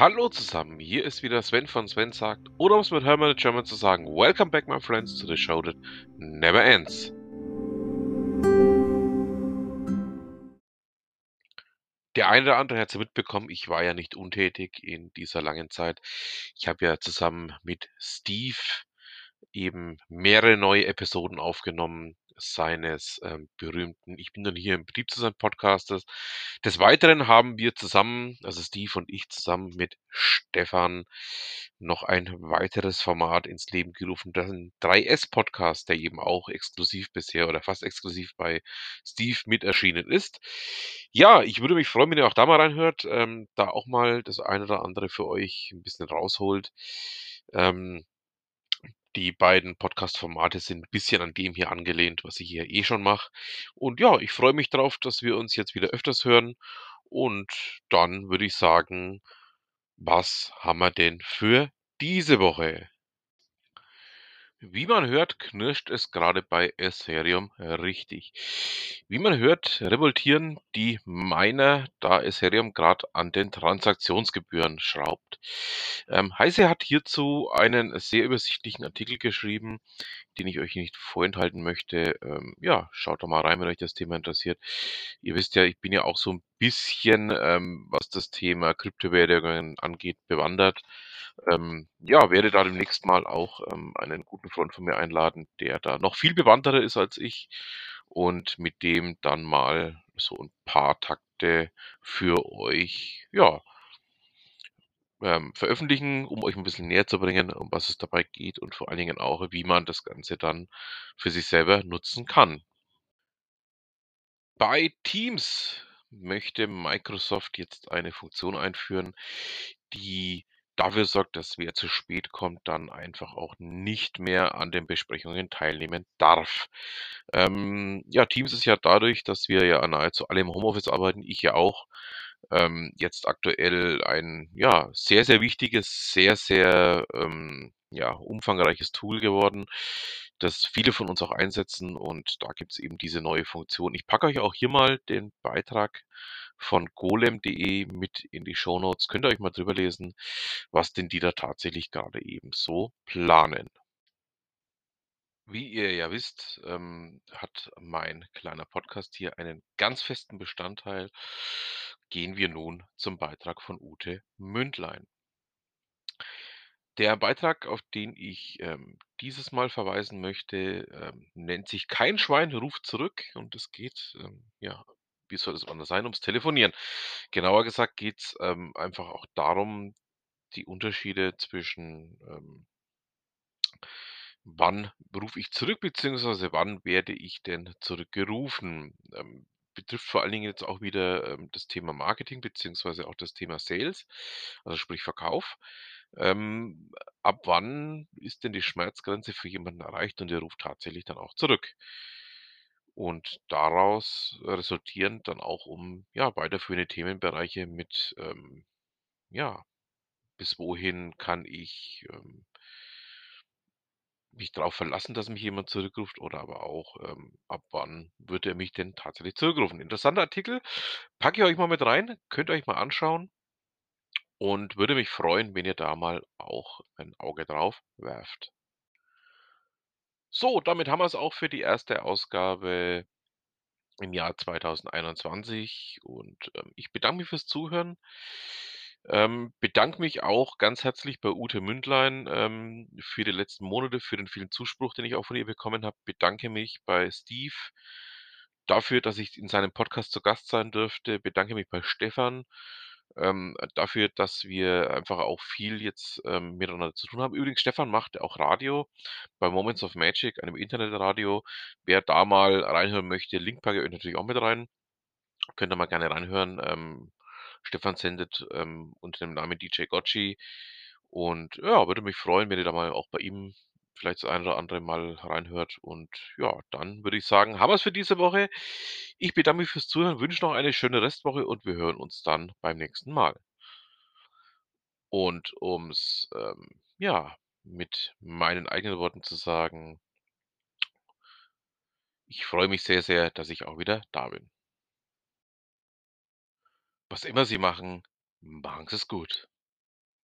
Hallo zusammen, hier ist wieder Sven von Sven sagt, oder um es mit Hermann German zu sagen, Welcome back my friends to the show that never ends. Der eine oder andere hat es mitbekommen, ich war ja nicht untätig in dieser langen Zeit. Ich habe ja zusammen mit Steve eben mehrere neue Episoden aufgenommen seines ähm, berühmten Ich bin dann hier im Betrieb zu sein Podcastes. Des Weiteren haben wir zusammen, also Steve und ich zusammen mit Stefan, noch ein weiteres Format ins Leben gerufen, das ein 3S-Podcast, der eben auch exklusiv bisher oder fast exklusiv bei Steve mit erschienen ist. Ja, ich würde mich freuen, wenn ihr auch da mal reinhört, ähm, da auch mal das eine oder andere für euch ein bisschen rausholt. Ähm, die beiden Podcast-Formate sind ein bisschen an dem hier angelehnt, was ich hier eh schon mache. Und ja, ich freue mich drauf, dass wir uns jetzt wieder öfters hören. Und dann würde ich sagen, was haben wir denn für diese Woche? Wie man hört, knirscht es gerade bei Ethereum richtig. Wie man hört, revoltieren die Miner, da Ethereum gerade an den Transaktionsgebühren schraubt. Ähm, Heise hat hierzu einen sehr übersichtlichen Artikel geschrieben, den ich euch nicht vorenthalten möchte. Ähm, ja, schaut doch mal rein, wenn euch das Thema interessiert. Ihr wisst ja, ich bin ja auch so ein bisschen, ähm, was das Thema Kryptowährungen angeht, bewandert. Ähm, ja, werde da demnächst mal auch ähm, einen guten Freund von mir einladen, der da noch viel bewandterter ist als ich und mit dem dann mal so ein paar Takte für euch, ja, ähm, veröffentlichen, um euch ein bisschen näher zu bringen, um was es dabei geht und vor allen Dingen auch, wie man das Ganze dann für sich selber nutzen kann. Bei Teams möchte Microsoft jetzt eine Funktion einführen, die dafür sorgt, dass wer zu spät kommt, dann einfach auch nicht mehr an den Besprechungen teilnehmen darf. Ähm, ja, Teams ist ja dadurch, dass wir ja nahezu alle im Homeoffice arbeiten, ich ja auch, ähm, jetzt aktuell ein ja sehr, sehr wichtiges, sehr, sehr ähm, ja, umfangreiches Tool geworden, das viele von uns auch einsetzen und da gibt es eben diese neue Funktion. Ich packe euch auch hier mal den Beitrag von golem.de mit in die Shownotes. Könnt ihr euch mal drüber lesen, was denn die da tatsächlich gerade eben so planen. Wie ihr ja wisst, ähm, hat mein kleiner Podcast hier einen ganz festen Bestandteil. Gehen wir nun zum Beitrag von Ute Mündlein. Der Beitrag, auf den ich ähm, dieses Mal verweisen möchte, ähm, nennt sich Kein Schwein ruft zurück und es geht, ähm, ja, wie soll es anders sein, ums Telefonieren. Genauer gesagt geht es ähm, einfach auch darum, die Unterschiede zwischen ähm, wann rufe ich zurück, beziehungsweise wann werde ich denn zurückgerufen? Ähm, betrifft vor allen Dingen jetzt auch wieder ähm, das Thema Marketing, beziehungsweise auch das Thema Sales, also sprich Verkauf. Ähm, ab wann ist denn die Schmerzgrenze für jemanden erreicht und der ruft tatsächlich dann auch zurück? Und daraus resultieren dann auch um ja, weiterführende Themenbereiche mit, ähm, ja, bis wohin kann ich ähm, mich darauf verlassen, dass mich jemand zurückruft oder aber auch, ähm, ab wann wird er mich denn tatsächlich zurückrufen? Interessanter Artikel, packe ich euch mal mit rein, könnt ihr euch mal anschauen und würde mich freuen, wenn ihr da mal auch ein Auge drauf werft. So, damit haben wir es auch für die erste Ausgabe im Jahr 2021 und, ähm, ich bedanke mich fürs Zuhören. Ähm, bedanke mich auch ganz herzlich bei Ute Mündlein, ähm, für die letzten Monate, für den vielen Zuspruch, den ich auch von ihr bekommen habe. Bedanke mich bei Steve dafür, dass ich in seinem Podcast zu Gast sein durfte. Bedanke mich bei Stefan, ähm, dafür, dass wir einfach auch viel jetzt, ähm, miteinander zu tun haben. Übrigens, Stefan macht auch Radio bei Moments of Magic, einem Internetradio. Wer da mal reinhören möchte, Link packe ich euch natürlich auch mit rein. Könnt ihr mal gerne reinhören. Ähm, Stefan sendet, ähm, unter dem Namen DJ Gotchi und ja, würde mich freuen, wenn ihr da mal auch bei ihm vielleicht das eine oder andere mal reinhört und ja, dann würde ich sagen, haben wir es für diese Woche. Ich bedanke mich fürs Zuhören, wünsche noch eine schöne Restwoche und wir hören uns dann beim nächsten Mal. Und um's, ähm, ja, mit meinen eigenen Worten zu sagen ich freue mich sehr, sehr, dass ich auch wieder da bin. Was immer Sie machen, machen Sie's gut.